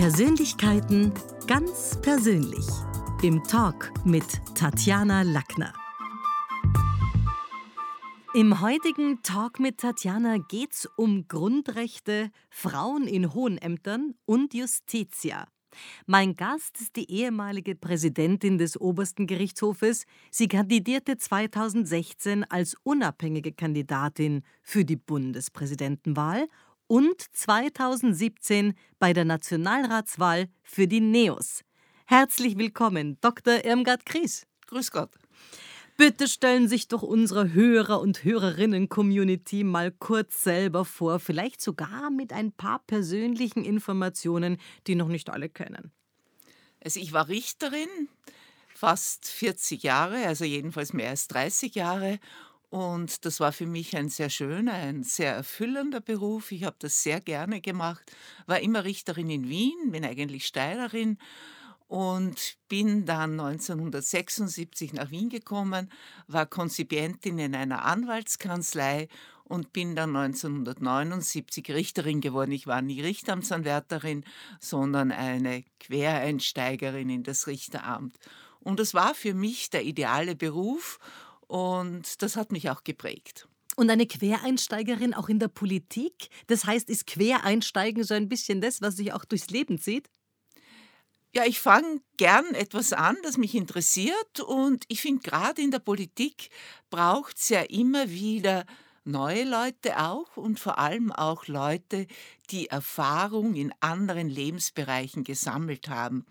Persönlichkeiten ganz persönlich. Im Talk mit Tatjana Lackner. Im heutigen Talk mit Tatjana geht's um Grundrechte, Frauen in hohen Ämtern und Justitia. Mein Gast ist die ehemalige Präsidentin des obersten Gerichtshofes. Sie kandidierte 2016 als unabhängige Kandidatin für die Bundespräsidentenwahl und 2017 bei der Nationalratswahl für die NEOS. Herzlich willkommen, Dr. Irmgard Kries. Grüß Gott. Bitte stellen sich doch unsere Hörer und Hörerinnen-Community mal kurz selber vor, vielleicht sogar mit ein paar persönlichen Informationen, die noch nicht alle kennen. Also ich war Richterin, fast 40 Jahre, also jedenfalls mehr als 30 Jahre und das war für mich ein sehr schöner, ein sehr erfüllender Beruf. Ich habe das sehr gerne gemacht, war immer Richterin in Wien, bin eigentlich Steirerin und bin dann 1976 nach Wien gekommen, war Konzipientin in einer Anwaltskanzlei und bin dann 1979 Richterin geworden. Ich war nie Richteramtsanwärterin, sondern eine Quereinsteigerin in das Richteramt. Und es war für mich der ideale Beruf und das hat mich auch geprägt. Und eine Quereinsteigerin auch in der Politik? Das heißt, ist Quereinsteigen so ein bisschen das, was sich auch durchs Leben zieht? Ja, ich fange gern etwas an, das mich interessiert und ich finde, gerade in der Politik braucht es ja immer wieder neue Leute auch und vor allem auch Leute, die Erfahrung in anderen Lebensbereichen gesammelt haben.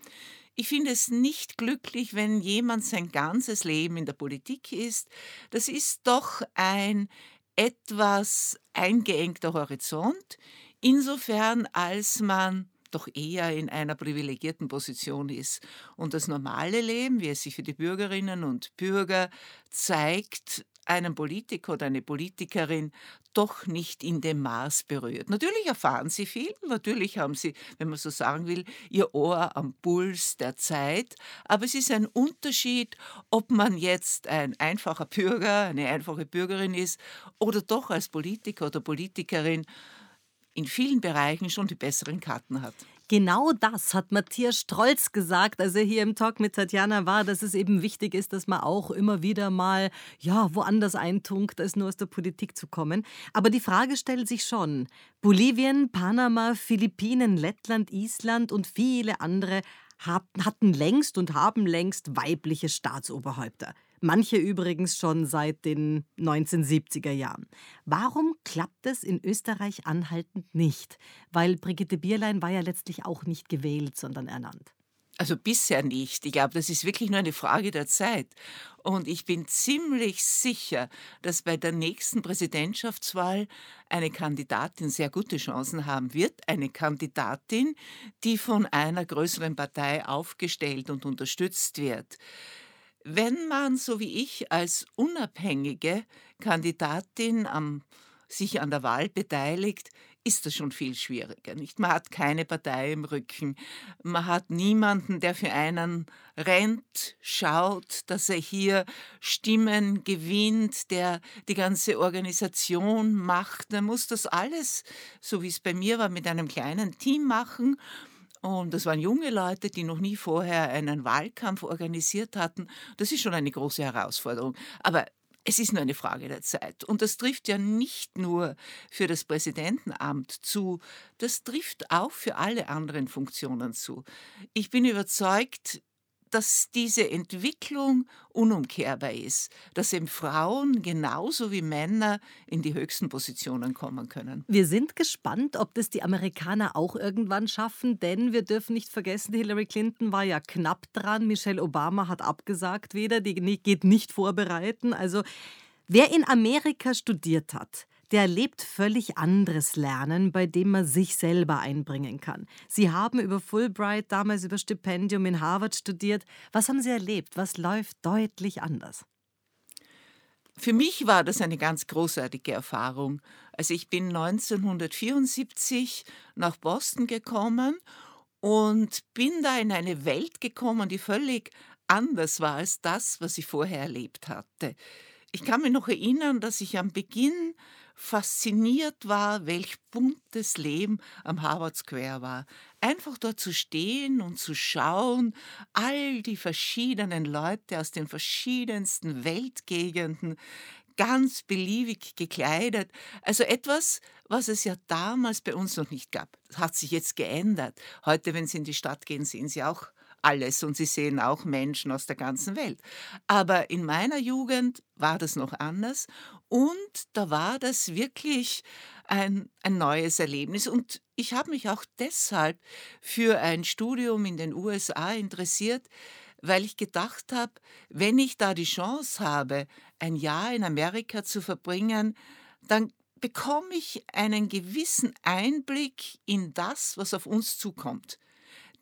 Ich finde es nicht glücklich, wenn jemand sein ganzes Leben in der Politik ist. Das ist doch ein etwas eingeengter Horizont, insofern als man doch eher in einer privilegierten Position ist. Und das normale Leben, wie es sich für die Bürgerinnen und Bürger zeigt, einen Politiker oder eine Politikerin doch nicht in dem Maß berührt. Natürlich erfahren sie viel, natürlich haben sie, wenn man so sagen will, ihr Ohr am Puls der Zeit, aber es ist ein Unterschied, ob man jetzt ein einfacher Bürger, eine einfache Bürgerin ist oder doch als Politiker oder Politikerin in vielen Bereichen schon die besseren Karten hat. Genau das hat Matthias Strolz gesagt, als er hier im Talk mit Tatjana war, dass es eben wichtig ist, dass man auch immer wieder mal ja, woanders eintunkt, als nur aus der Politik zu kommen. Aber die Frage stellt sich schon. Bolivien, Panama, Philippinen, Lettland, Island und viele andere hatten längst und haben längst weibliche Staatsoberhäupter. Manche übrigens schon seit den 1970er Jahren. Warum klappt es in Österreich anhaltend nicht? Weil Brigitte Bierlein war ja letztlich auch nicht gewählt, sondern ernannt. Also bisher nicht. Ich glaube, das ist wirklich nur eine Frage der Zeit. Und ich bin ziemlich sicher, dass bei der nächsten Präsidentschaftswahl eine Kandidatin sehr gute Chancen haben wird. Eine Kandidatin, die von einer größeren Partei aufgestellt und unterstützt wird. Wenn man, so wie ich, als unabhängige Kandidatin am, sich an der Wahl beteiligt, ist das schon viel schwieriger. Nicht? Man hat keine Partei im Rücken. Man hat niemanden, der für einen rennt, schaut, dass er hier Stimmen gewinnt, der die ganze Organisation macht. Man muss das alles, so wie es bei mir war, mit einem kleinen Team machen. Und das waren junge Leute, die noch nie vorher einen Wahlkampf organisiert hatten. Das ist schon eine große Herausforderung. Aber es ist nur eine Frage der Zeit. Und das trifft ja nicht nur für das Präsidentenamt zu, das trifft auch für alle anderen Funktionen zu. Ich bin überzeugt, dass diese Entwicklung unumkehrbar ist, dass eben Frauen genauso wie Männer in die höchsten Positionen kommen können. Wir sind gespannt, ob das die Amerikaner auch irgendwann schaffen, denn wir dürfen nicht vergessen, Hillary Clinton war ja knapp dran, Michelle Obama hat abgesagt wieder, die geht nicht vorbereiten. Also wer in Amerika studiert hat, der erlebt völlig anderes Lernen, bei dem man sich selber einbringen kann. Sie haben über Fulbright, damals über Stipendium in Harvard studiert. Was haben Sie erlebt? Was läuft deutlich anders? Für mich war das eine ganz großartige Erfahrung. Also ich bin 1974 nach Boston gekommen und bin da in eine Welt gekommen, die völlig anders war als das, was ich vorher erlebt hatte. Ich kann mich noch erinnern, dass ich am Beginn fasziniert war, welch buntes Leben am Harvard Square war. Einfach dort zu stehen und zu schauen, all die verschiedenen Leute aus den verschiedensten Weltgegenden, ganz beliebig gekleidet. Also etwas, was es ja damals bei uns noch nicht gab. Das hat sich jetzt geändert. Heute, wenn Sie in die Stadt gehen, sehen Sie auch alles und sie sehen auch Menschen aus der ganzen Welt. Aber in meiner Jugend war das noch anders und da war das wirklich ein, ein neues Erlebnis. Und ich habe mich auch deshalb für ein Studium in den USA interessiert, weil ich gedacht habe, wenn ich da die Chance habe, ein Jahr in Amerika zu verbringen, dann bekomme ich einen gewissen Einblick in das, was auf uns zukommt.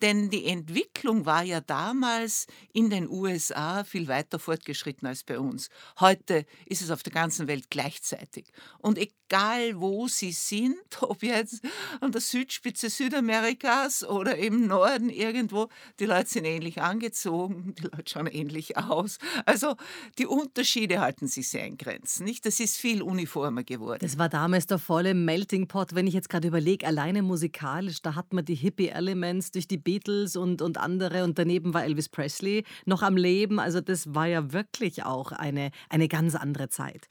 Denn die Entwicklung war ja damals in den USA viel weiter fortgeschritten als bei uns. Heute ist es auf der ganzen Welt gleichzeitig. Und egal wo Sie sind, ob jetzt an der Südspitze Südamerikas oder im Norden irgendwo, die Leute sind ähnlich angezogen, die Leute schauen ähnlich aus. Also die Unterschiede halten sich sehr in Grenzen. Nicht? Das ist viel uniformer geworden. Das war damals der volle Melting Pot. Wenn ich jetzt gerade überlege, alleine musikalisch, da hat man die Hippie-Elements durch die Beatles und, und andere und daneben war Elvis Presley noch am Leben. Also das war ja wirklich auch eine, eine ganz andere Zeit.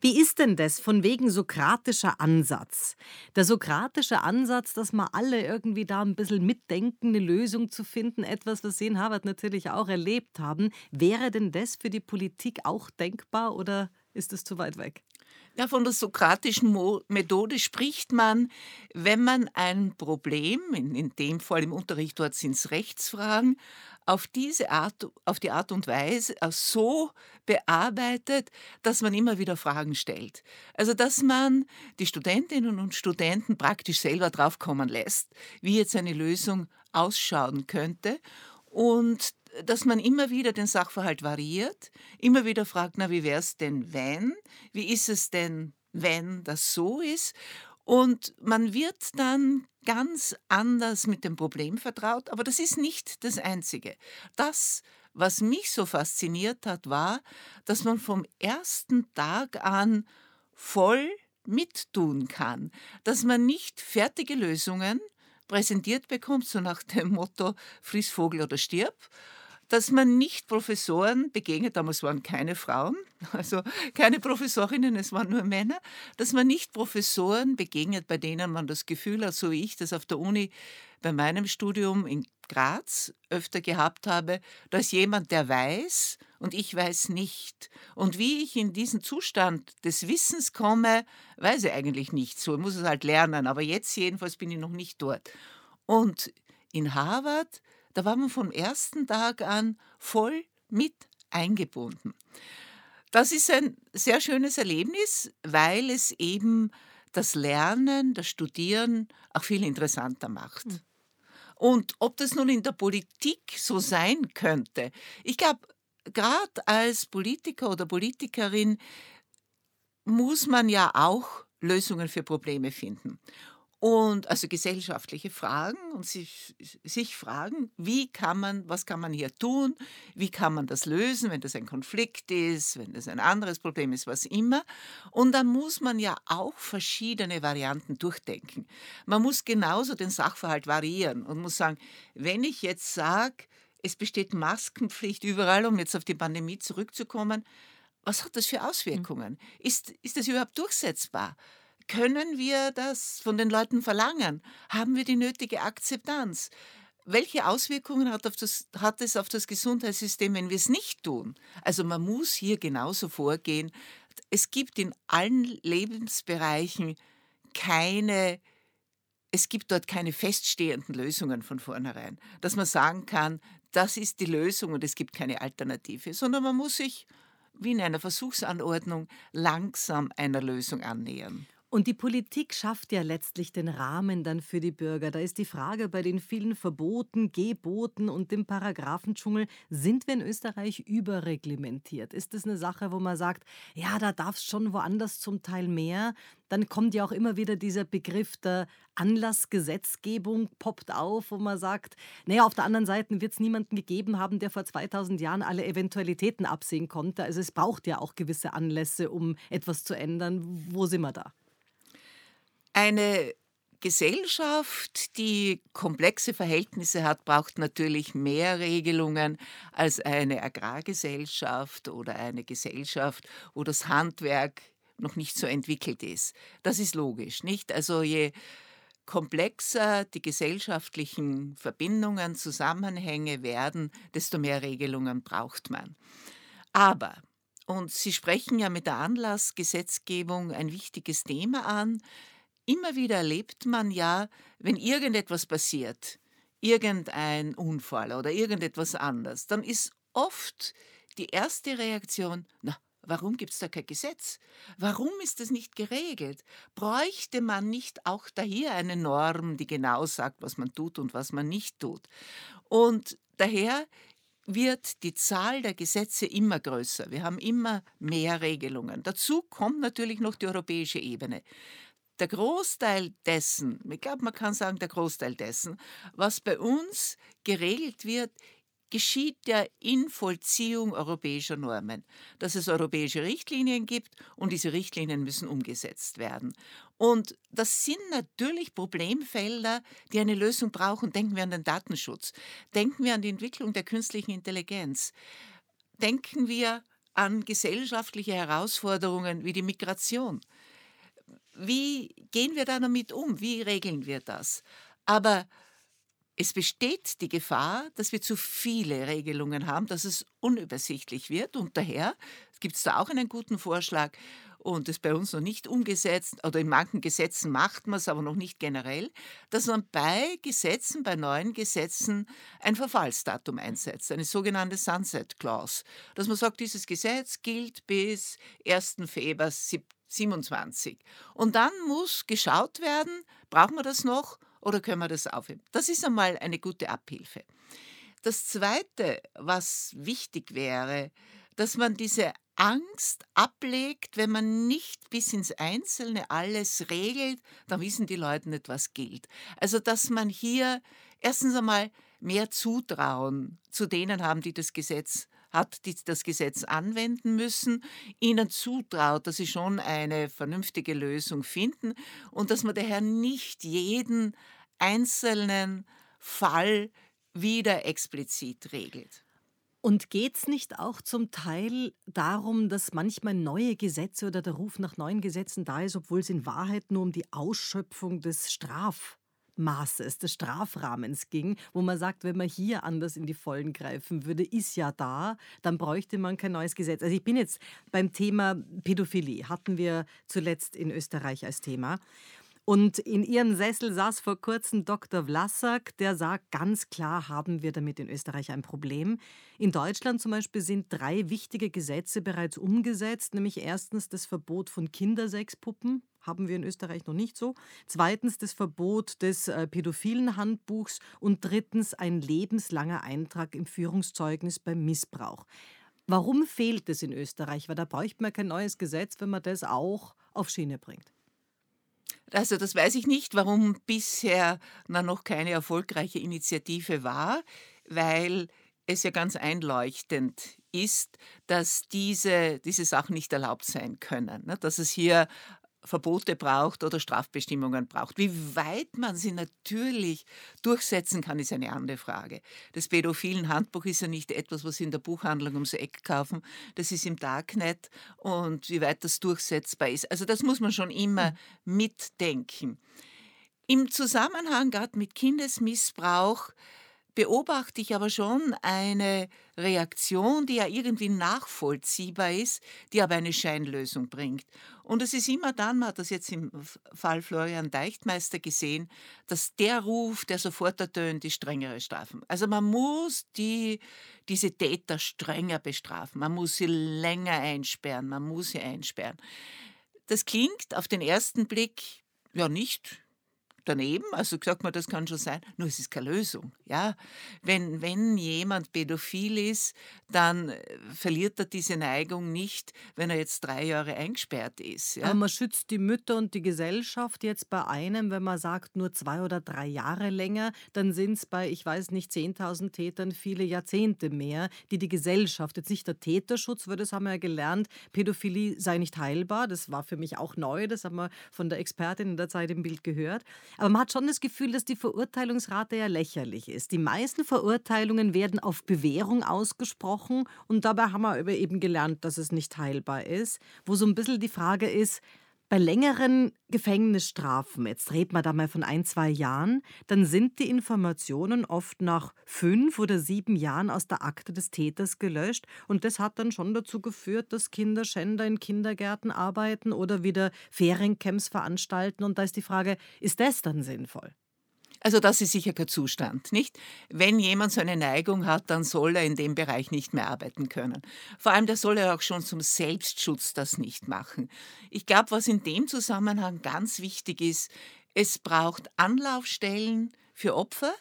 Wie ist denn das von wegen sokratischer Ansatz? Der sokratische Ansatz, dass wir alle irgendwie da ein bisschen mitdenken, eine Lösung zu finden, etwas, was Sie in Harvard natürlich auch erlebt haben. Wäre denn das für die Politik auch denkbar oder ist es zu weit weg? Ja, von der sokratischen Methode spricht man, wenn man ein Problem, in, in dem Fall im Unterricht dort sind es Rechtsfragen, auf diese Art, auf die Art und Weise so bearbeitet, dass man immer wieder Fragen stellt. Also dass man die Studentinnen und Studenten praktisch selber draufkommen lässt, wie jetzt eine Lösung ausschauen könnte und dass man immer wieder den Sachverhalt variiert, immer wieder fragt, na, wie wäre es denn, wenn? Wie ist es denn, wenn das so ist? Und man wird dann ganz anders mit dem Problem vertraut, aber das ist nicht das Einzige. Das, was mich so fasziniert hat, war, dass man vom ersten Tag an voll mittun kann, dass man nicht fertige Lösungen präsentiert bekommt, so nach dem Motto, friss Vogel oder stirb, dass man nicht Professoren begegnet, damals waren keine Frauen, also keine Professorinnen, es waren nur Männer, dass man nicht Professoren begegnet, bei denen man das Gefühl hat, so wie ich das auf der Uni bei meinem Studium in Graz öfter gehabt habe, da ist jemand, der weiß und ich weiß nicht. Und wie ich in diesen Zustand des Wissens komme, weiß ich eigentlich nicht so. Ich muss es halt lernen, aber jetzt jedenfalls bin ich noch nicht dort. Und in Harvard da war man vom ersten Tag an voll mit eingebunden. Das ist ein sehr schönes Erlebnis, weil es eben das Lernen, das Studieren auch viel interessanter macht. Hm. Und ob das nun in der Politik so sein könnte, ich glaube, gerade als Politiker oder Politikerin muss man ja auch Lösungen für Probleme finden. Und also gesellschaftliche Fragen und sich, sich fragen, wie kann man, was kann man hier tun, wie kann man das lösen, wenn das ein Konflikt ist, wenn das ein anderes Problem ist, was immer. Und dann muss man ja auch verschiedene Varianten durchdenken. Man muss genauso den Sachverhalt variieren und muss sagen, wenn ich jetzt sage, es besteht Maskenpflicht überall, um jetzt auf die Pandemie zurückzukommen, was hat das für hm. Auswirkungen? Ist, ist das überhaupt durchsetzbar? Können wir das von den Leuten verlangen? Haben wir die nötige Akzeptanz? Welche Auswirkungen hat, das, hat, es auf das Gesundheitssystem, wenn wir es nicht tun? Also man muss hier genauso vorgehen. Es gibt in allen Lebensbereichen keine, es gibt dort keine feststehenden Lösungen von vornherein, dass man sagen kann, das ist die Lösung und es gibt keine Alternative, sondern man muss sich wie in einer Versuchsanordnung langsam einer Lösung annähern. Und die Politik schafft ja letztlich den Rahmen dann für die Bürger. Da ist die Frage bei den vielen Verboten, Geboten und dem Paragraphendschungel, sind wir in Österreich überreglementiert? Ist das eine Sache, wo man sagt, ja, da darf es schon woanders zum Teil mehr? Dann kommt ja auch immer wieder dieser Begriff der Anlassgesetzgebung, poppt auf, wo man sagt, naja, auf der anderen Seite wird es niemanden gegeben haben, der vor 2000 Jahren alle Eventualitäten absehen konnte. Also es braucht ja auch gewisse Anlässe, um etwas zu ändern. Wo sind wir da? Eine Gesellschaft, die komplexe Verhältnisse hat, braucht natürlich mehr Regelungen als eine Agrargesellschaft oder eine Gesellschaft, wo das Handwerk noch nicht so entwickelt ist. Das ist logisch, nicht? Also je komplexer die gesellschaftlichen Verbindungen, Zusammenhänge werden, desto mehr Regelungen braucht man. Aber, und Sie sprechen ja mit der Anlassgesetzgebung ein wichtiges Thema an, Immer wieder erlebt man ja, wenn irgendetwas passiert, irgendein Unfall oder irgendetwas anderes, dann ist oft die erste Reaktion, na, warum gibt es da kein Gesetz? Warum ist das nicht geregelt? Bräuchte man nicht auch da hier eine Norm, die genau sagt, was man tut und was man nicht tut? Und daher wird die Zahl der Gesetze immer größer. Wir haben immer mehr Regelungen. Dazu kommt natürlich noch die europäische Ebene der Großteil dessen, ich glaube, man kann sagen, der Großteil dessen, was bei uns geregelt wird, geschieht ja in Vollziehung europäischer Normen, dass es europäische Richtlinien gibt und diese Richtlinien müssen umgesetzt werden. Und das sind natürlich Problemfelder, die eine Lösung brauchen. Denken wir an den Datenschutz, denken wir an die Entwicklung der künstlichen Intelligenz, denken wir an gesellschaftliche Herausforderungen wie die Migration. Wie gehen wir da damit um? Wie regeln wir das? Aber es besteht die Gefahr, dass wir zu viele Regelungen haben, dass es unübersichtlich wird. Und daher gibt es da auch einen guten Vorschlag und ist bei uns noch nicht umgesetzt oder in manchen Gesetzen macht man es, aber noch nicht generell, dass man bei Gesetzen, bei neuen Gesetzen ein Verfallsdatum einsetzt, eine sogenannte Sunset Clause, dass man sagt, dieses Gesetz gilt bis 1. Februar 27. Und dann muss geschaut werden, brauchen wir das noch oder können wir das aufheben? Das ist einmal eine gute Abhilfe. Das Zweite, was wichtig wäre, dass man diese Angst ablegt, wenn man nicht bis ins Einzelne alles regelt, dann wissen die Leute nicht, was gilt. Also, dass man hier erstens einmal mehr Zutrauen zu denen haben, die das Gesetz hat, die das Gesetz anwenden müssen, ihnen zutraut, dass sie schon eine vernünftige Lösung finden und dass man daher nicht jeden einzelnen Fall wieder explizit regelt. Und geht es nicht auch zum Teil darum, dass manchmal neue Gesetze oder der Ruf nach neuen Gesetzen da ist, obwohl es in Wahrheit nur um die Ausschöpfung des Straf Maßes, des Strafrahmens ging, wo man sagt, wenn man hier anders in die Vollen greifen würde, ist ja da, dann bräuchte man kein neues Gesetz. Also ich bin jetzt beim Thema Pädophilie, hatten wir zuletzt in Österreich als Thema. Und in ihrem Sessel saß vor kurzem Dr. Vlasak, der sagt, ganz klar haben wir damit in Österreich ein Problem. In Deutschland zum Beispiel sind drei wichtige Gesetze bereits umgesetzt, nämlich erstens das Verbot von Kindersexpuppen, haben wir in Österreich noch nicht so. Zweitens das Verbot des äh, pädophilen Handbuchs und drittens ein lebenslanger Eintrag im Führungszeugnis beim Missbrauch. Warum fehlt es in Österreich? Weil da bräuchte man kein neues Gesetz, wenn man das auch auf Schiene bringt. Also das weiß ich nicht, warum bisher noch keine erfolgreiche Initiative war, weil es ja ganz einleuchtend ist, dass diese, diese Sachen nicht erlaubt sein können. Ne? Dass es hier Verbote braucht oder Strafbestimmungen braucht. Wie weit man sie natürlich durchsetzen kann, ist eine andere Frage. Das pädophilen Handbuch ist ja nicht etwas, was Sie in der Buchhandlung ums Eck kaufen. Das ist im Darknet und wie weit das durchsetzbar ist. Also das muss man schon immer mhm. mitdenken. Im Zusammenhang gerade mit Kindesmissbrauch beobachte ich aber schon eine Reaktion, die ja irgendwie nachvollziehbar ist, die aber eine Scheinlösung bringt. Und es ist immer dann, man hat das jetzt im Fall Florian Deichtmeister gesehen, dass der Ruf, der sofort ertönt, die strengere Strafen. Also man muss die, diese Täter strenger bestrafen, man muss sie länger einsperren, man muss sie einsperren. Das klingt auf den ersten Blick ja nicht daneben, also sagt man, das kann schon sein, nur es ist keine Lösung. Ja? Wenn, wenn jemand pädophil ist, dann äh, verliert er diese Neigung nicht, wenn er jetzt drei Jahre eingesperrt ist. Ja? Aber man schützt die Mütter und die Gesellschaft jetzt bei einem, wenn man sagt, nur zwei oder drei Jahre länger, dann sind es bei, ich weiß nicht, 10.000 Tätern viele Jahrzehnte mehr, die die Gesellschaft, jetzt nicht der Täterschutz, weil das haben wir ja gelernt, Pädophilie sei nicht heilbar, das war für mich auch neu, das haben wir von der Expertin in der Zeit im Bild gehört. Aber man hat schon das Gefühl, dass die Verurteilungsrate ja lächerlich ist. Die meisten Verurteilungen werden auf Bewährung ausgesprochen und dabei haben wir eben gelernt, dass es nicht heilbar ist. Wo so ein bisschen die Frage ist, bei längeren Gefängnisstrafen, jetzt redet man da mal von ein, zwei Jahren, dann sind die Informationen oft nach fünf oder sieben Jahren aus der Akte des Täters gelöscht. Und das hat dann schon dazu geführt, dass Kinderschänder in Kindergärten arbeiten oder wieder Feriencamps veranstalten. Und da ist die Frage, ist das dann sinnvoll? Also das ist sicher kein Zustand, nicht? Wenn jemand so eine Neigung hat, dann soll er in dem Bereich nicht mehr arbeiten können. Vor allem, der soll er auch schon zum Selbstschutz das nicht machen. Ich glaube, was in dem Zusammenhang ganz wichtig ist, es braucht Anlaufstellen für Opfer,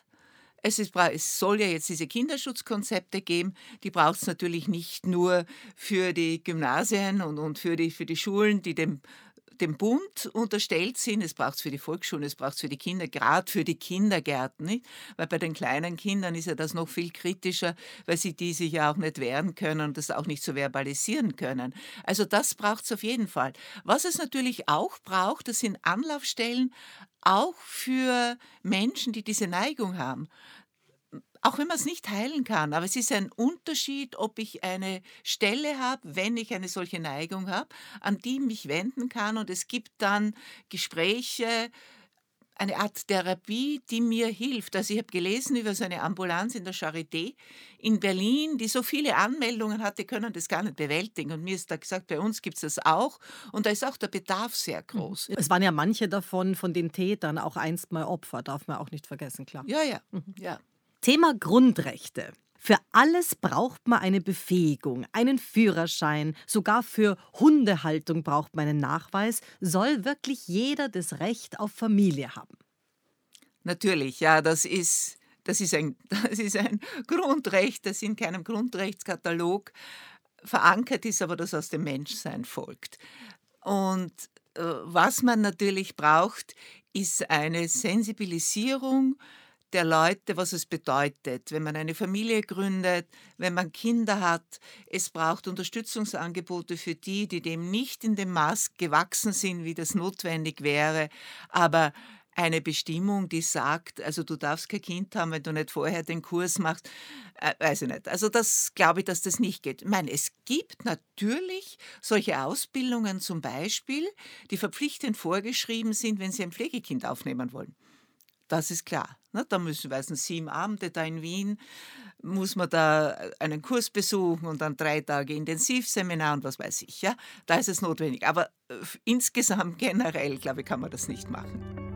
es, ist, es, soll ja jetzt diese Kinderschutzkonzepte geben. Die braucht es natürlich nicht nur für die Gymnasien und, und für, die, für die Schulen, die dem dem Bund unterstellt sind. Es braucht es für die Volksschulen, es braucht es für die Kinder, gerade für die Kindergärten. Nicht? Weil bei den kleinen Kindern ist ja das noch viel kritischer, weil sie die sich ja auch nicht wehren können und das auch nicht so verbalisieren können. Also das braucht es auf jeden Fall. Was es natürlich auch braucht, das sind Anlaufstellen, auch für Menschen, die diese Neigung haben auch wenn man es nicht heilen kann, aber es ist ein Unterschied, ob ich eine Stelle habe, wenn ich eine solche Neigung habe, an die ich mich wenden kann und es gibt dann Gespräche, eine Art Therapie, die mir hilft. Also ich habe gelesen über so eine Ambulanz in der Charité in Berlin, die so viele Anmeldungen hat, die können das gar nicht bewältigen. Und mir ist da gesagt, bei uns gibt es das auch. Und da ist auch der Bedarf sehr mhm. groß. Es waren ja manche davon, von den Tätern, auch einst mal Opfer, darf man auch nicht vergessen, klar. Ja, ja, mhm. ja. Thema Grundrechte. Für alles braucht man eine Befähigung, einen Führerschein, sogar für Hundehaltung braucht man einen Nachweis. Soll wirklich jeder das Recht auf Familie haben? Natürlich, ja, das ist, das ist, ein, das ist ein Grundrecht, das in keinem Grundrechtskatalog verankert ist, aber das aus dem Menschsein folgt. Und äh, was man natürlich braucht, ist eine Sensibilisierung der Leute, was es bedeutet, wenn man eine Familie gründet, wenn man Kinder hat. Es braucht Unterstützungsangebote für die, die dem nicht in dem Maß gewachsen sind, wie das notwendig wäre. Aber eine Bestimmung, die sagt, also du darfst kein Kind haben, wenn du nicht vorher den Kurs machst, äh, weiß ich nicht. Also das glaube ich, dass das nicht geht. Ich meine, es gibt natürlich solche Ausbildungen zum Beispiel, die verpflichtend vorgeschrieben sind, wenn Sie ein Pflegekind aufnehmen wollen. Das ist klar. Ne? Da müssen wir sieben Abende da in Wien, muss man da äh, einen Kurs besuchen und dann drei Tage Intensivseminar und was weiß ich. Ja? Da ist es notwendig. Aber äh, insgesamt generell, glaube ich, kann man das nicht machen.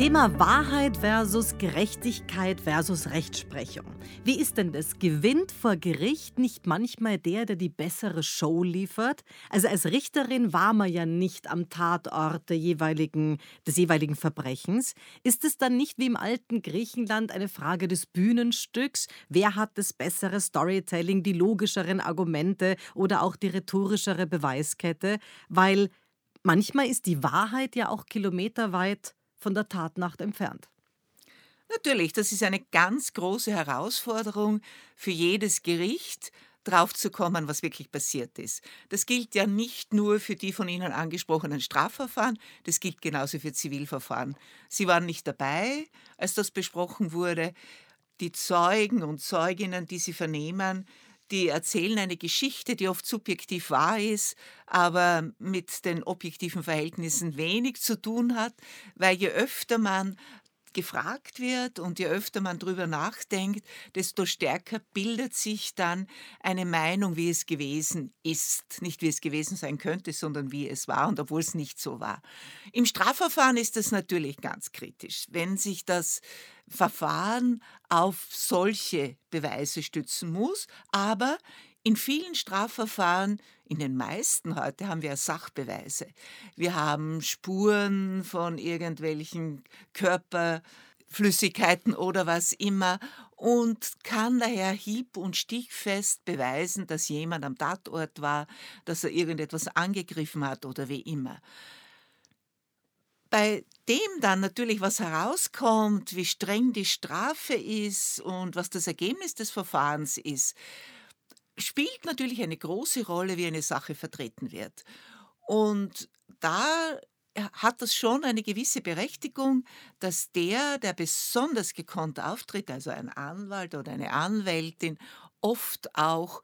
Thema Wahrheit versus Gerechtigkeit versus Rechtsprechung. Wie ist denn das? Gewinnt vor Gericht nicht manchmal der, der die bessere Show liefert? Also als Richterin war man ja nicht am Tatort jeweiligen, des jeweiligen Verbrechens. Ist es dann nicht wie im alten Griechenland eine Frage des Bühnenstücks? Wer hat das bessere Storytelling, die logischeren Argumente oder auch die rhetorischere Beweiskette? Weil manchmal ist die Wahrheit ja auch kilometerweit von der Tatnacht entfernt. Natürlich, das ist eine ganz große Herausforderung für jedes Gericht, draufzukommen, was wirklich passiert ist. Das gilt ja nicht nur für die von Ihnen angesprochenen Strafverfahren, das gilt genauso für Zivilverfahren. Sie waren nicht dabei, als das besprochen wurde. Die Zeugen und Zeuginnen, die Sie vernehmen, die erzählen eine Geschichte, die oft subjektiv wahr ist, aber mit den objektiven Verhältnissen wenig zu tun hat, weil je öfter man gefragt wird und je öfter man darüber nachdenkt, desto stärker bildet sich dann eine Meinung, wie es gewesen ist. Nicht wie es gewesen sein könnte, sondern wie es war und obwohl es nicht so war. Im Strafverfahren ist das natürlich ganz kritisch. Wenn sich das Verfahren auf solche Beweise stützen muss, aber in vielen Strafverfahren, in den meisten heute, haben wir Sachbeweise. Wir haben Spuren von irgendwelchen Körperflüssigkeiten oder was immer und kann daher hieb- und stichfest beweisen, dass jemand am Tatort war, dass er irgendetwas angegriffen hat oder wie immer. Bei dem dann natürlich was herauskommt, wie streng die Strafe ist und was das Ergebnis des Verfahrens ist, spielt natürlich eine große Rolle, wie eine Sache vertreten wird. Und da hat das schon eine gewisse Berechtigung, dass der, der besonders gekonnt auftritt, also ein Anwalt oder eine Anwältin, oft auch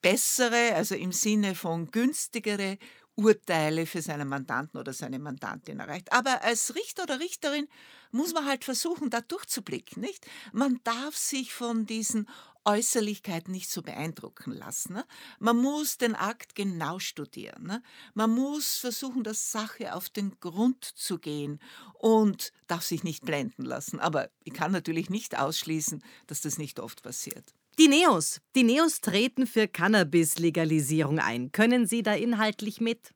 bessere, also im Sinne von günstigere Urteile für seinen Mandanten oder seine Mandantin erreicht. Aber als Richter oder Richterin muss man halt versuchen, da durchzublicken, nicht? Man darf sich von diesen Äußerlichkeiten nicht so beeindrucken lassen. Ne? Man muss den Akt genau studieren. Ne? Man muss versuchen, der Sache auf den Grund zu gehen und darf sich nicht blenden lassen. Aber ich kann natürlich nicht ausschließen, dass das nicht oft passiert. Die Neos. Die Neos treten für Cannabis-Legalisierung ein. Können Sie da inhaltlich mit?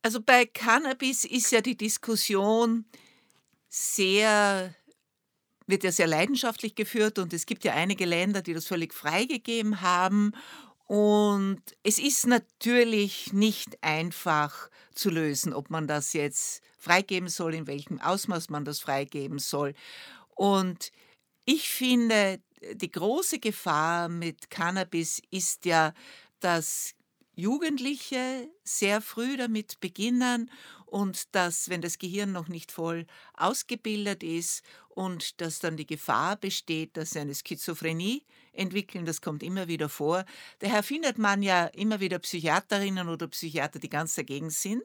Also bei Cannabis ist ja die Diskussion sehr, wird ja sehr leidenschaftlich geführt und es gibt ja einige Länder, die das völlig freigegeben haben. Und es ist natürlich nicht einfach zu lösen, ob man das jetzt freigeben soll, in welchem Ausmaß man das freigeben soll. Und ich finde, die große Gefahr mit Cannabis ist ja, dass Jugendliche sehr früh damit beginnen und dass, wenn das Gehirn noch nicht voll ausgebildet ist und dass dann die Gefahr besteht, dass sie eine Schizophrenie entwickeln, das kommt immer wieder vor. Daher findet man ja immer wieder Psychiaterinnen oder Psychiater, die ganz dagegen sind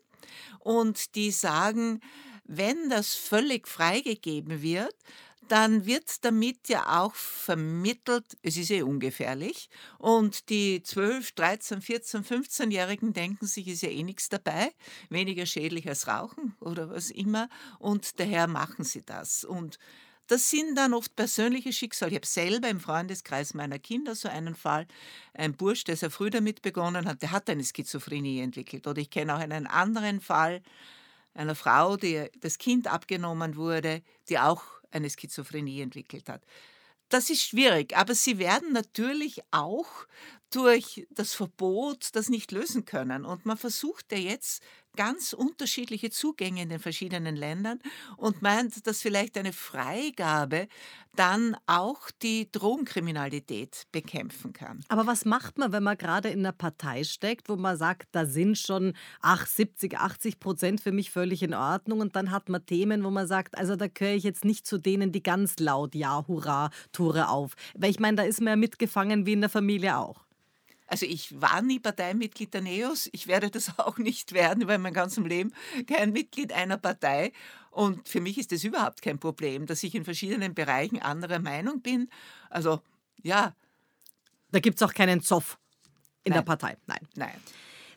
und die sagen, wenn das völlig freigegeben wird, dann wird damit ja auch vermittelt, es ist eh ungefährlich. Und die 12, 13, 14, 15-Jährigen denken sich, ist ja eh nichts dabei, weniger schädlich als Rauchen oder was immer. Und daher machen sie das. Und das sind dann oft persönliche Schicksale. Ich habe selber im Freundeskreis meiner Kinder so einen Fall. Ein Bursch, der sehr früh damit begonnen hat, der hat eine Schizophrenie entwickelt. Oder ich kenne auch einen anderen Fall einer Frau, die das Kind abgenommen wurde, die auch eine Schizophrenie entwickelt hat. Das ist schwierig, aber sie werden natürlich auch durch das Verbot das nicht lösen können. Und man versucht ja jetzt ganz unterschiedliche Zugänge in den verschiedenen Ländern und meint, dass vielleicht eine Freigabe dann auch die Drogenkriminalität bekämpfen kann. Aber was macht man, wenn man gerade in einer Partei steckt, wo man sagt, da sind schon ach, 70, 80 Prozent für mich völlig in Ordnung und dann hat man Themen, wo man sagt, also da gehöre ich jetzt nicht zu denen, die ganz laut Ja, Hurra, Tore auf. Weil ich meine, da ist man ja mitgefangen wie in der Familie auch. Also ich war nie Parteimitglied der NEOS, ich werde das auch nicht werden, über mein ganzes Leben kein Mitglied einer Partei. Und für mich ist das überhaupt kein Problem, dass ich in verschiedenen Bereichen anderer Meinung bin. Also ja. Da gibt es auch keinen Zoff in Nein. der Partei. Nein. Nein.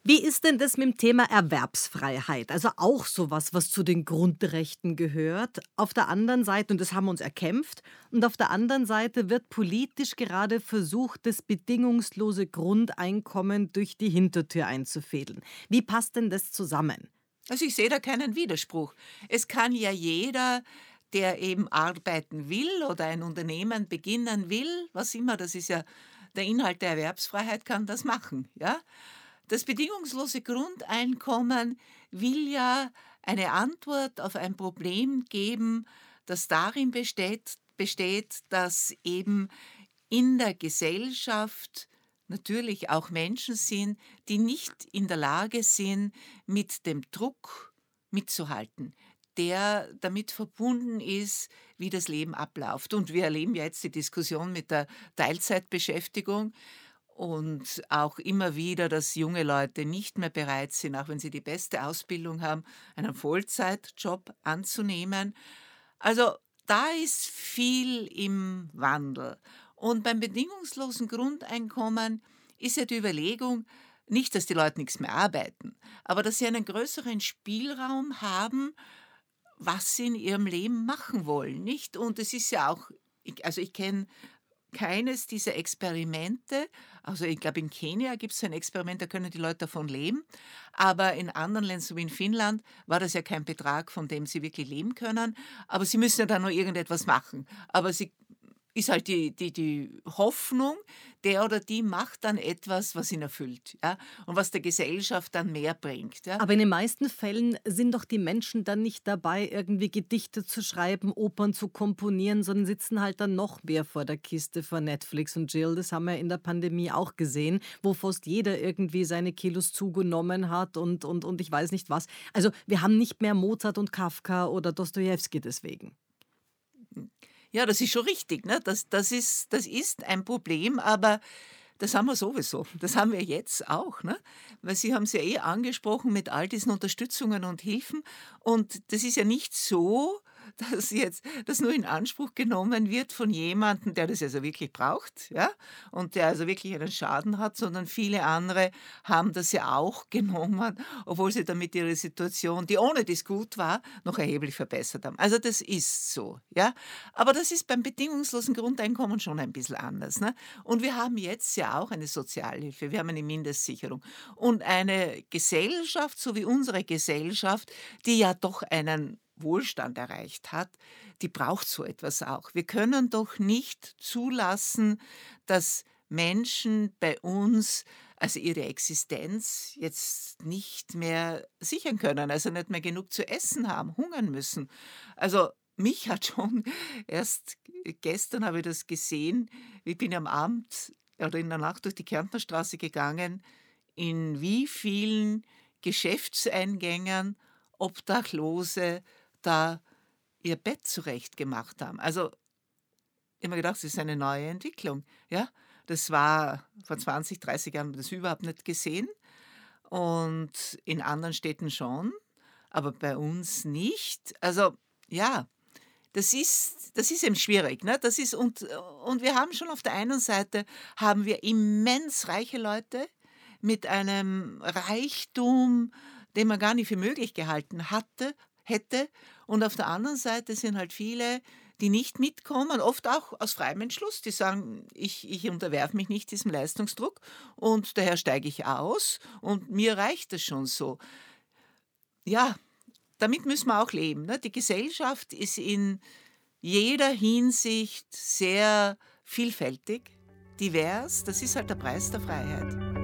Wie ist denn das mit dem Thema Erwerbsfreiheit? Also auch sowas, was zu den Grundrechten gehört. Auf der anderen Seite, und das haben wir uns erkämpft, und auf der anderen Seite wird politisch gerade versucht, das bedingungslose Grundeinkommen durch die Hintertür einzufädeln. Wie passt denn das zusammen? Also ich sehe da keinen Widerspruch. Es kann ja jeder der eben arbeiten will oder ein Unternehmen beginnen will, was immer, das ist ja der Inhalt der Erwerbsfreiheit, kann das machen. Ja? Das bedingungslose Grundeinkommen will ja eine Antwort auf ein Problem geben, das darin besteht, besteht, dass eben in der Gesellschaft natürlich auch Menschen sind, die nicht in der Lage sind, mit dem Druck mitzuhalten, der damit verbunden ist, wie das Leben abläuft. Und wir erleben ja jetzt die Diskussion mit der Teilzeitbeschäftigung und auch immer wieder, dass junge Leute nicht mehr bereit sind, auch wenn sie die beste Ausbildung haben, einen Vollzeitjob anzunehmen. Also da ist viel im Wandel. Und beim bedingungslosen Grundeinkommen ist ja die Überlegung, nicht, dass die Leute nichts mehr arbeiten, aber dass sie einen größeren Spielraum haben, was sie in ihrem Leben machen wollen, nicht? Und es ist ja auch, also ich kenne keines dieser Experimente, also ich glaube in Kenia gibt es ein Experiment, da können die Leute davon leben, aber in anderen Ländern, so wie in Finnland, war das ja kein Betrag, von dem sie wirklich leben können, aber sie müssen ja dann noch irgendetwas machen. Aber sie ist halt die, die, die Hoffnung, der oder die macht dann etwas, was ihn erfüllt ja? und was der Gesellschaft dann mehr bringt. Ja? Aber in den meisten Fällen sind doch die Menschen dann nicht dabei, irgendwie Gedichte zu schreiben, Opern zu komponieren, sondern sitzen halt dann noch mehr vor der Kiste vor Netflix und Jill. Das haben wir in der Pandemie auch gesehen, wo fast jeder irgendwie seine Kilos zugenommen hat und, und, und ich weiß nicht was. Also wir haben nicht mehr Mozart und Kafka oder Dostoevsky deswegen. Ja, das ist schon richtig. Ne? Das, das, ist, das ist ein Problem, aber das haben wir sowieso. Das haben wir jetzt auch. Ne? Weil Sie haben es ja eh angesprochen mit all diesen Unterstützungen und Hilfen. Und das ist ja nicht so, dass jetzt das nur in Anspruch genommen wird von jemandem, der das also wirklich braucht, ja, und der also wirklich einen Schaden hat, sondern viele andere haben das ja auch genommen, obwohl sie damit ihre Situation, die ohne das gut war, noch erheblich verbessert haben. Also das ist so, ja. Aber das ist beim bedingungslosen Grundeinkommen schon ein bisschen anders. Ne? Und wir haben jetzt ja auch eine Sozialhilfe, wir haben eine Mindestsicherung und eine Gesellschaft, so wie unsere Gesellschaft, die ja doch einen Wohlstand erreicht hat, die braucht so etwas auch. Wir können doch nicht zulassen, dass Menschen bei uns also ihre Existenz jetzt nicht mehr sichern können, also nicht mehr genug zu essen haben, hungern müssen. Also mich hat schon erst gestern habe ich das gesehen, ich bin am Abend oder in der Nacht durch die Kärntnerstraße gegangen, in wie vielen Geschäftseingängen Obdachlose da ihr Bett zurecht gemacht haben. Also immer gedacht, das ist eine neue Entwicklung. Ja, das war vor 20, 30 Jahren das überhaupt nicht gesehen und in anderen Städten schon, aber bei uns nicht. Also ja, das ist, das ist eben schwierig. Ne? Das ist, und, und wir haben schon auf der einen Seite haben wir immens reiche Leute mit einem Reichtum, den man gar nicht für möglich gehalten hatte, hätte. Und auf der anderen Seite sind halt viele, die nicht mitkommen, oft auch aus freiem Entschluss, die sagen, ich, ich unterwerfe mich nicht diesem Leistungsdruck und daher steige ich aus und mir reicht es schon so. Ja, damit müssen wir auch leben. Ne? Die Gesellschaft ist in jeder Hinsicht sehr vielfältig, divers. Das ist halt der Preis der Freiheit.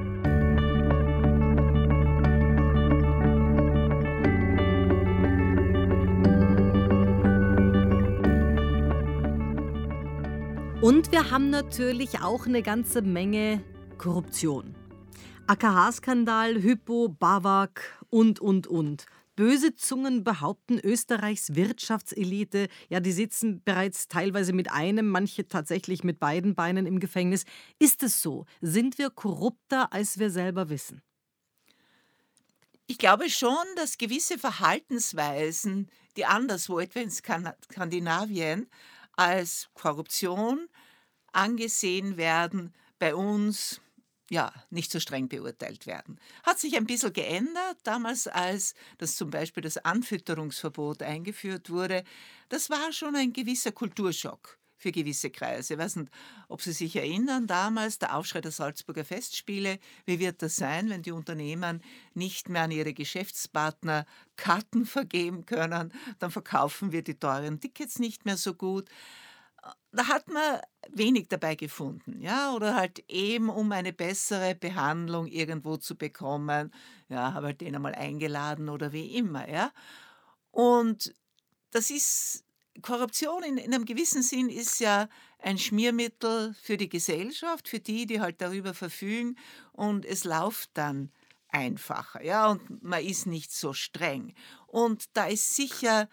Und wir haben natürlich auch eine ganze Menge Korruption. AKH-Skandal, Hypo, Bawak und, und, und. Böse Zungen behaupten, Österreichs Wirtschaftselite, ja, die sitzen bereits teilweise mit einem, manche tatsächlich mit beiden Beinen im Gefängnis. Ist es so? Sind wir korrupter, als wir selber wissen? Ich glaube schon, dass gewisse Verhaltensweisen, die anderswo, etwa in Skandinavien, als Korruption angesehen werden, bei uns ja, nicht so streng beurteilt werden. Hat sich ein bisschen geändert, damals als das zum Beispiel das Anfütterungsverbot eingeführt wurde. Das war schon ein gewisser Kulturschock für gewisse Kreise. Ich weiß nicht, ob Sie sich erinnern, damals der Aufschrei der Salzburger Festspiele. Wie wird das sein, wenn die Unternehmen nicht mehr an ihre Geschäftspartner Karten vergeben können? Dann verkaufen wir die teuren Tickets nicht mehr so gut da hat man wenig dabei gefunden, ja, oder halt eben, um eine bessere Behandlung irgendwo zu bekommen, ja, habe halt den einmal eingeladen oder wie immer, ja. Und das ist, Korruption in, in einem gewissen Sinn ist ja ein Schmiermittel für die Gesellschaft, für die, die halt darüber verfügen und es läuft dann einfacher, ja, und man ist nicht so streng. Und da ist sicher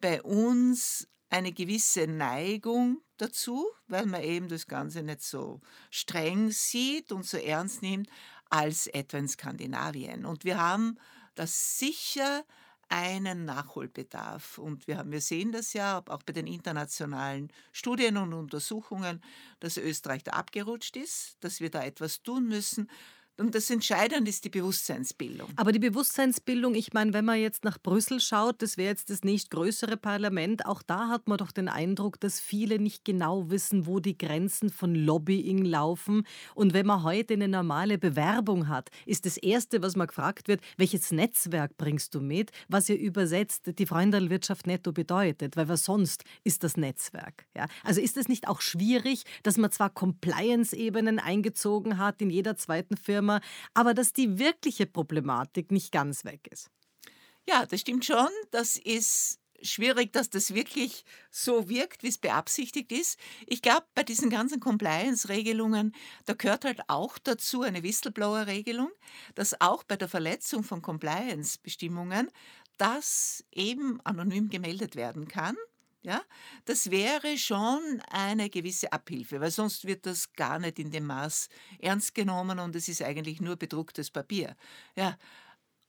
bei uns eine gewisse Neigung dazu, weil man eben das Ganze nicht so streng sieht und so ernst nimmt als etwa in Skandinavien. Und wir haben da sicher einen Nachholbedarf. Und wir, haben, wir sehen das ja auch bei den internationalen Studien und Untersuchungen, dass Österreich da abgerutscht ist, dass wir da etwas tun müssen. Und das Entscheidende ist die Bewusstseinsbildung. Aber die Bewusstseinsbildung, ich meine, wenn man jetzt nach Brüssel schaut, das wäre jetzt das nächstgrößere Parlament, auch da hat man doch den Eindruck, dass viele nicht genau wissen, wo die Grenzen von Lobbying laufen. Und wenn man heute eine normale Bewerbung hat, ist das Erste, was man gefragt wird, welches Netzwerk bringst du mit, was ja übersetzt die Freundelwirtschaft netto bedeutet, weil was sonst ist das Netzwerk. Ja? Also ist es nicht auch schwierig, dass man zwar Compliance-Ebenen eingezogen hat in jeder zweiten Firma, Thema, aber dass die wirkliche Problematik nicht ganz weg ist. Ja, das stimmt schon. Das ist schwierig, dass das wirklich so wirkt, wie es beabsichtigt ist. Ich glaube, bei diesen ganzen Compliance-Regelungen, da gehört halt auch dazu eine Whistleblower-Regelung, dass auch bei der Verletzung von Compliance-Bestimmungen das eben anonym gemeldet werden kann. Ja, das wäre schon eine gewisse Abhilfe, weil sonst wird das gar nicht in dem Maß ernst genommen und es ist eigentlich nur bedrucktes Papier. Ja,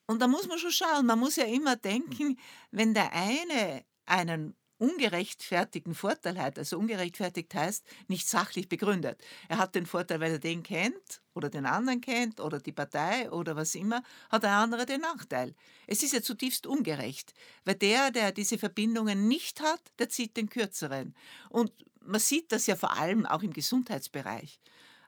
und da muss man schon schauen. Man muss ja immer denken, wenn der eine einen ungerechtfertigten Vorteil hat, also ungerechtfertigt heißt nicht sachlich begründet. Er hat den Vorteil, weil er den kennt oder den anderen kennt oder die Partei oder was immer, hat der andere den Nachteil. Es ist ja zutiefst ungerecht, weil der, der diese Verbindungen nicht hat, der zieht den kürzeren. Und man sieht das ja vor allem auch im Gesundheitsbereich.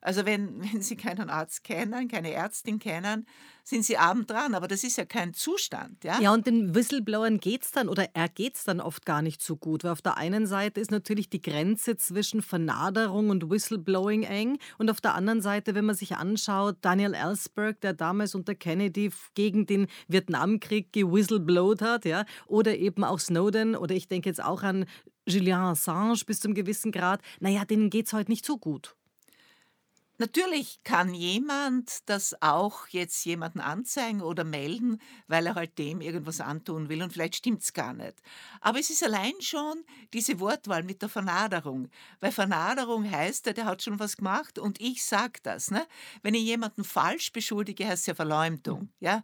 Also wenn, wenn Sie keinen Arzt kennen, keine Ärztin kennen, sind Sie abend dran, aber das ist ja kein Zustand. Ja, ja und den Whistleblowern geht es dann oder er geht es dann oft gar nicht so gut, weil auf der einen Seite ist natürlich die Grenze zwischen Vernaderung und Whistleblowing eng und auf der anderen Seite, wenn man sich anschaut, Daniel Ellsberg, der damals unter Kennedy gegen den Vietnamkrieg gewhistleblowt hat, ja, oder eben auch Snowden oder ich denke jetzt auch an Julian Assange bis zum gewissen Grad, naja, denen geht es heute nicht so gut. Natürlich kann jemand das auch jetzt jemanden anzeigen oder melden, weil er halt dem irgendwas antun will und vielleicht stimmt es gar nicht. Aber es ist allein schon diese Wortwahl mit der Vernaderung, weil Vernaderung heißt, der, hat schon was gemacht und ich sag das. Ne? Wenn ich jemanden falsch beschuldige, heißt es ja Verleumdung. Mhm. Ja?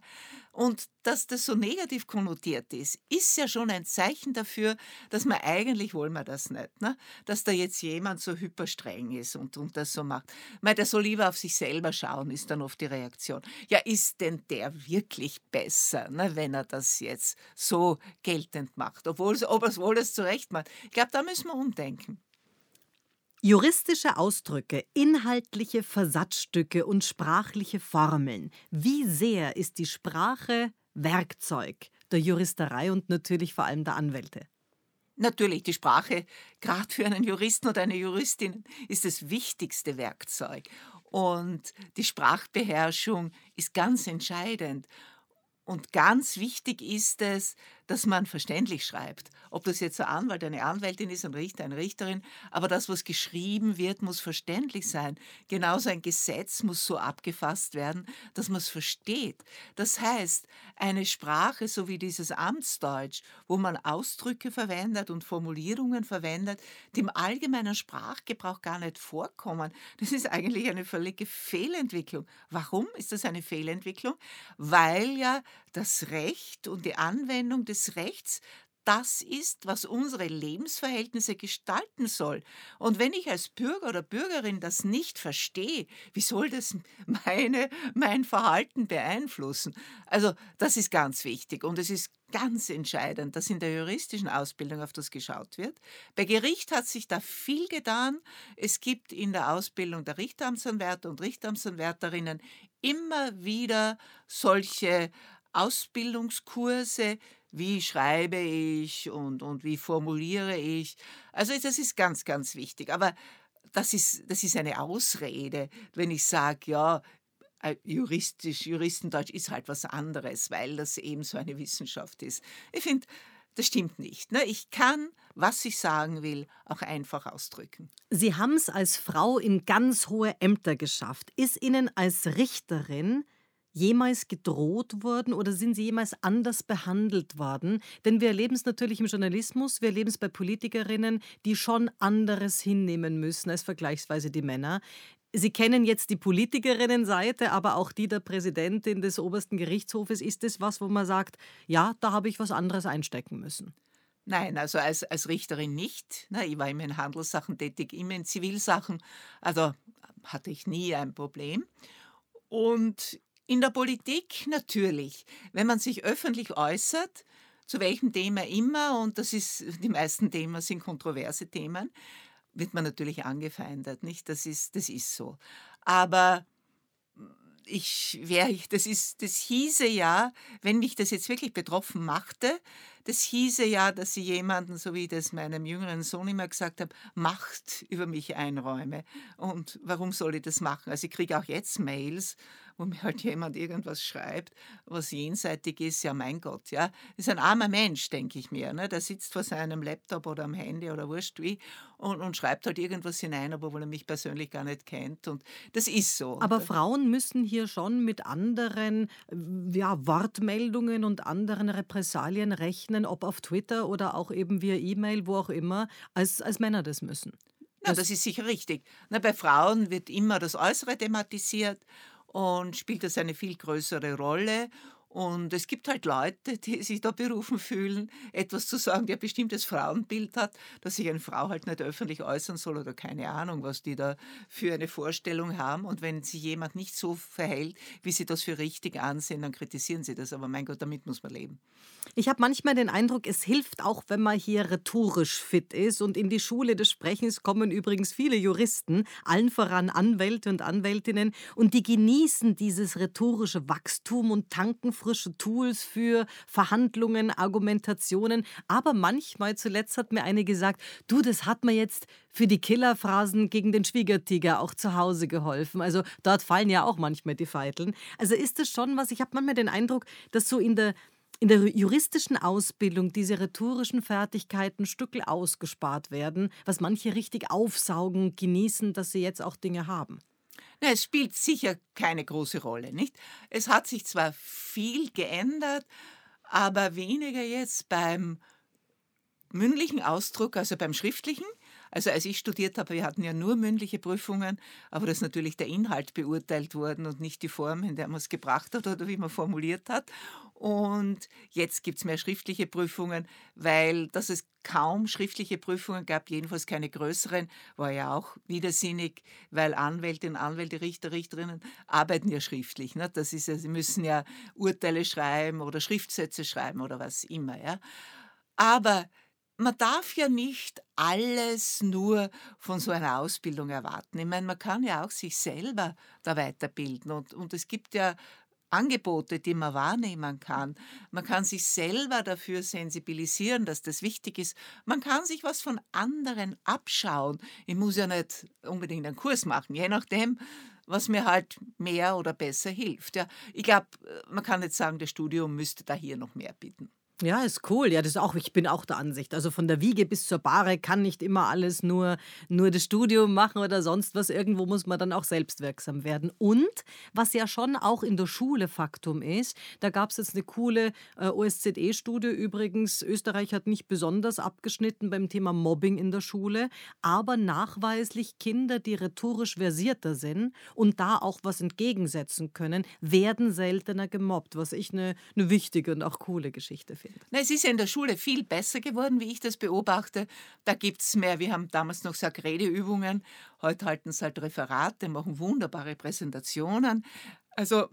Und dass das so negativ konnotiert ist, ist ja schon ein Zeichen dafür, dass man eigentlich wollen wir das nicht, ne? dass da jetzt jemand so hyperstreng ist und, und das so macht. Weil der soll lieber auf sich selber schauen, ist dann oft die Reaktion. Ja, ist denn der wirklich besser, ne, wenn er das jetzt so geltend macht, obwohl, obwohl er es zurecht macht? Ich glaube, da müssen wir umdenken. Juristische Ausdrücke, inhaltliche Versatzstücke und sprachliche Formeln. Wie sehr ist die Sprache Werkzeug der Juristerei und natürlich vor allem der Anwälte? Natürlich, die Sprache, gerade für einen Juristen oder eine Juristin, ist das wichtigste Werkzeug. Und die Sprachbeherrschung ist ganz entscheidend. Und ganz wichtig ist es, dass man verständlich schreibt. Ob das jetzt ein Anwalt, eine Anwältin ist, ein Richter, eine Richterin, aber das, was geschrieben wird, muss verständlich sein. Genauso ein Gesetz muss so abgefasst werden, dass man es versteht. Das heißt, eine Sprache, so wie dieses Amtsdeutsch, wo man Ausdrücke verwendet und Formulierungen verwendet, die im allgemeinen Sprachgebrauch gar nicht vorkommen, das ist eigentlich eine völlige Fehlentwicklung. Warum ist das eine Fehlentwicklung? Weil ja das Recht und die Anwendung des Rechts das ist, was unsere Lebensverhältnisse gestalten soll. Und wenn ich als Bürger oder Bürgerin das nicht verstehe, wie soll das meine, mein Verhalten beeinflussen? Also das ist ganz wichtig und es ist ganz entscheidend, dass in der juristischen Ausbildung auf das geschaut wird. Bei Gericht hat sich da viel getan. Es gibt in der Ausbildung der Richteramtsanwärter und Richteramtsanwärterinnen immer wieder solche Ausbildungskurse, wie schreibe ich und, und wie formuliere ich. Also das ist ganz, ganz wichtig. Aber das ist, das ist eine Ausrede, wenn ich sage, ja, äh, juristisch, Juristendeutsch ist halt was anderes, weil das eben so eine Wissenschaft ist. Ich finde, das stimmt nicht. Ne? Ich kann, was ich sagen will, auch einfach ausdrücken. Sie haben es als Frau in ganz hohe Ämter geschafft. Ist Ihnen als Richterin jemals gedroht worden oder sind sie jemals anders behandelt worden? Denn wir erleben es natürlich im Journalismus, wir erleben es bei Politikerinnen, die schon anderes hinnehmen müssen als vergleichsweise die Männer. Sie kennen jetzt die Politikerinnenseite, aber auch die der Präsidentin des obersten Gerichtshofes. Ist es was, wo man sagt, ja, da habe ich was anderes einstecken müssen? Nein, also als, als Richterin nicht. Na, ich war immer in Handelssachen tätig, immer in Zivilsachen. Also hatte ich nie ein Problem. Und in der Politik natürlich, wenn man sich öffentlich äußert, zu welchem Thema immer, und das ist, die meisten Themen sind kontroverse Themen, wird man natürlich angefeindet, nicht? Das ist, das ist so. Aber ich wäre, das ist, das hieße ja, wenn mich das jetzt wirklich betroffen machte, das hieße ja, dass sie jemanden, so wie ich das meinem jüngeren Sohn immer gesagt habe, Macht über mich einräume. Und warum soll ich das machen? Also ich kriege auch jetzt Mails, wo mir halt jemand irgendwas schreibt, was jenseitig ist, ja mein Gott, ja. Ist ein armer Mensch, denke ich mir. Ne? Der sitzt vor seinem Laptop oder am Handy oder wurscht wie und, und schreibt halt irgendwas hinein, obwohl er mich persönlich gar nicht kennt. Und das ist so. Aber Frauen müssen hier schon mit anderen ja, Wortmeldungen und anderen Repressalien rechnen, ob auf Twitter oder auch eben via E-Mail, wo auch immer, als, als Männer das müssen. Na, das ist sicher richtig. Na, bei Frauen wird immer das Äußere thematisiert und spielt das eine viel größere Rolle. Und es gibt halt Leute, die sich da berufen fühlen, etwas zu sagen, der ein bestimmtes Frauenbild hat, dass sich eine Frau halt nicht öffentlich äußern soll oder keine Ahnung, was die da für eine Vorstellung haben. Und wenn sich jemand nicht so verhält, wie sie das für richtig ansehen, dann kritisieren sie das. Aber mein Gott, damit muss man leben. Ich habe manchmal den Eindruck, es hilft auch, wenn man hier rhetorisch fit ist. Und in die Schule des Sprechens kommen übrigens viele Juristen, allen voran Anwälte und Anwältinnen. Und die genießen dieses rhetorische Wachstum und tanken frische Tools für Verhandlungen, Argumentationen. Aber manchmal, zuletzt hat mir eine gesagt, du, das hat mir jetzt für die Killerphrasen gegen den Schwiegertiger auch zu Hause geholfen. Also dort fallen ja auch manchmal die Feiteln. Also ist das schon was, ich habe manchmal den Eindruck, dass so in der in der juristischen Ausbildung diese rhetorischen Fertigkeiten Stückel ausgespart werden, was manche richtig aufsaugen, genießen, dass sie jetzt auch Dinge haben. Na, es spielt sicher keine große Rolle, nicht? Es hat sich zwar viel geändert, aber weniger jetzt beim mündlichen Ausdruck, also beim schriftlichen. Also als ich studiert habe, wir hatten ja nur mündliche Prüfungen, aber da ist natürlich der Inhalt beurteilt worden und nicht die Form, in der man es gebracht hat oder wie man formuliert hat. Und jetzt gibt es mehr schriftliche Prüfungen, weil dass es kaum schriftliche Prüfungen gab, jedenfalls keine größeren, war ja auch widersinnig, weil Anwältinnen, Anwälte, Richter, Richterinnen arbeiten ja schriftlich. Ne? Das ist ja, sie müssen ja Urteile schreiben oder Schriftsätze schreiben oder was immer. Ja? Aber man darf ja nicht alles nur von so einer Ausbildung erwarten. Ich meine, man kann ja auch sich selber da weiterbilden. Und, und es gibt ja Angebote, die man wahrnehmen kann. Man kann sich selber dafür sensibilisieren, dass das wichtig ist. Man kann sich was von anderen abschauen. Ich muss ja nicht unbedingt einen Kurs machen, je nachdem, was mir halt mehr oder besser hilft. Ja, ich glaube, man kann nicht sagen, das Studium müsste da hier noch mehr bieten. Ja, ist cool. Ja, das auch, ich bin auch der Ansicht. Also von der Wiege bis zur Bahre kann nicht immer alles nur, nur das Studium machen oder sonst was. Irgendwo muss man dann auch selbstwirksam werden. Und was ja schon auch in der Schule Faktum ist, da gab es jetzt eine coole äh, OSZE-Studie übrigens. Österreich hat nicht besonders abgeschnitten beim Thema Mobbing in der Schule, aber nachweislich Kinder, die rhetorisch versierter sind und da auch was entgegensetzen können, werden seltener gemobbt, was ich eine, eine wichtige und auch coole Geschichte finde. Na, es ist ja in der Schule viel besser geworden, wie ich das beobachte. Da gibt es mehr, wir haben damals noch gesagt, Redeübungen. Heute halten sie halt Referate, machen wunderbare Präsentationen. Also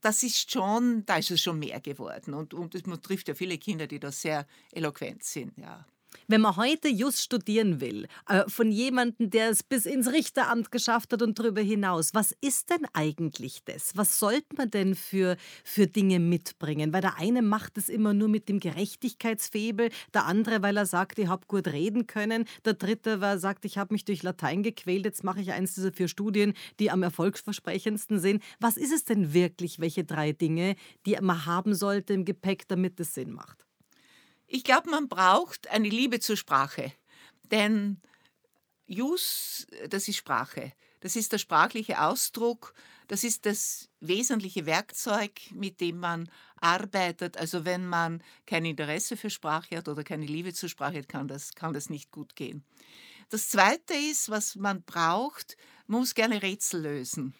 das ist schon, da ist es schon mehr geworden. Und, und es trifft ja viele Kinder, die da sehr eloquent sind, ja. Wenn man heute just studieren will, äh, von jemandem, der es bis ins Richteramt geschafft hat und darüber hinaus, was ist denn eigentlich das? Was sollte man denn für, für Dinge mitbringen? Weil der eine macht es immer nur mit dem Gerechtigkeitsfebel, der andere, weil er sagt, ich habe gut reden können, der dritte, weil er sagt, ich habe mich durch Latein gequält, jetzt mache ich eins dieser vier Studien, die am erfolgsversprechendsten sind. Was ist es denn wirklich, welche drei Dinge, die man haben sollte im Gepäck, damit es Sinn macht? Ich glaube, man braucht eine Liebe zur Sprache. Denn Jus, das ist Sprache. Das ist der sprachliche Ausdruck. Das ist das wesentliche Werkzeug, mit dem man arbeitet. Also wenn man kein Interesse für Sprache hat oder keine Liebe zur Sprache hat, kann das, kann das nicht gut gehen. Das Zweite ist, was man braucht, man muss gerne Rätsel lösen.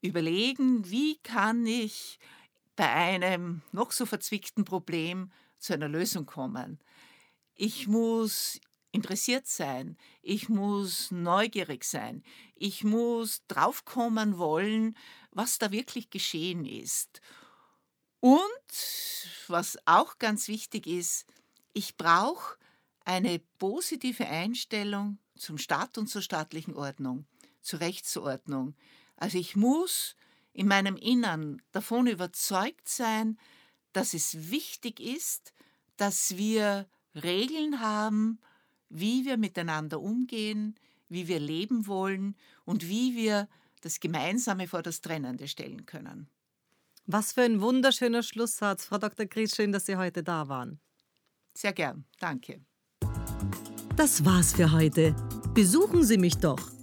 Überlegen, wie kann ich bei einem noch so verzwickten Problem zu einer Lösung kommen. Ich muss interessiert sein, ich muss neugierig sein, ich muss draufkommen wollen, was da wirklich geschehen ist. Und was auch ganz wichtig ist, ich brauche eine positive Einstellung zum Staat und zur staatlichen Ordnung, zur Rechtsordnung. Also ich muss in meinem Innern davon überzeugt sein, dass es wichtig ist, dass wir Regeln haben, wie wir miteinander umgehen, wie wir leben wollen und wie wir das Gemeinsame vor das Trennende stellen können. Was für ein wunderschöner Schlusssatz, Frau Dr. Gries. Schön, dass Sie heute da waren. Sehr gern, danke. Das war's für heute. Besuchen Sie mich doch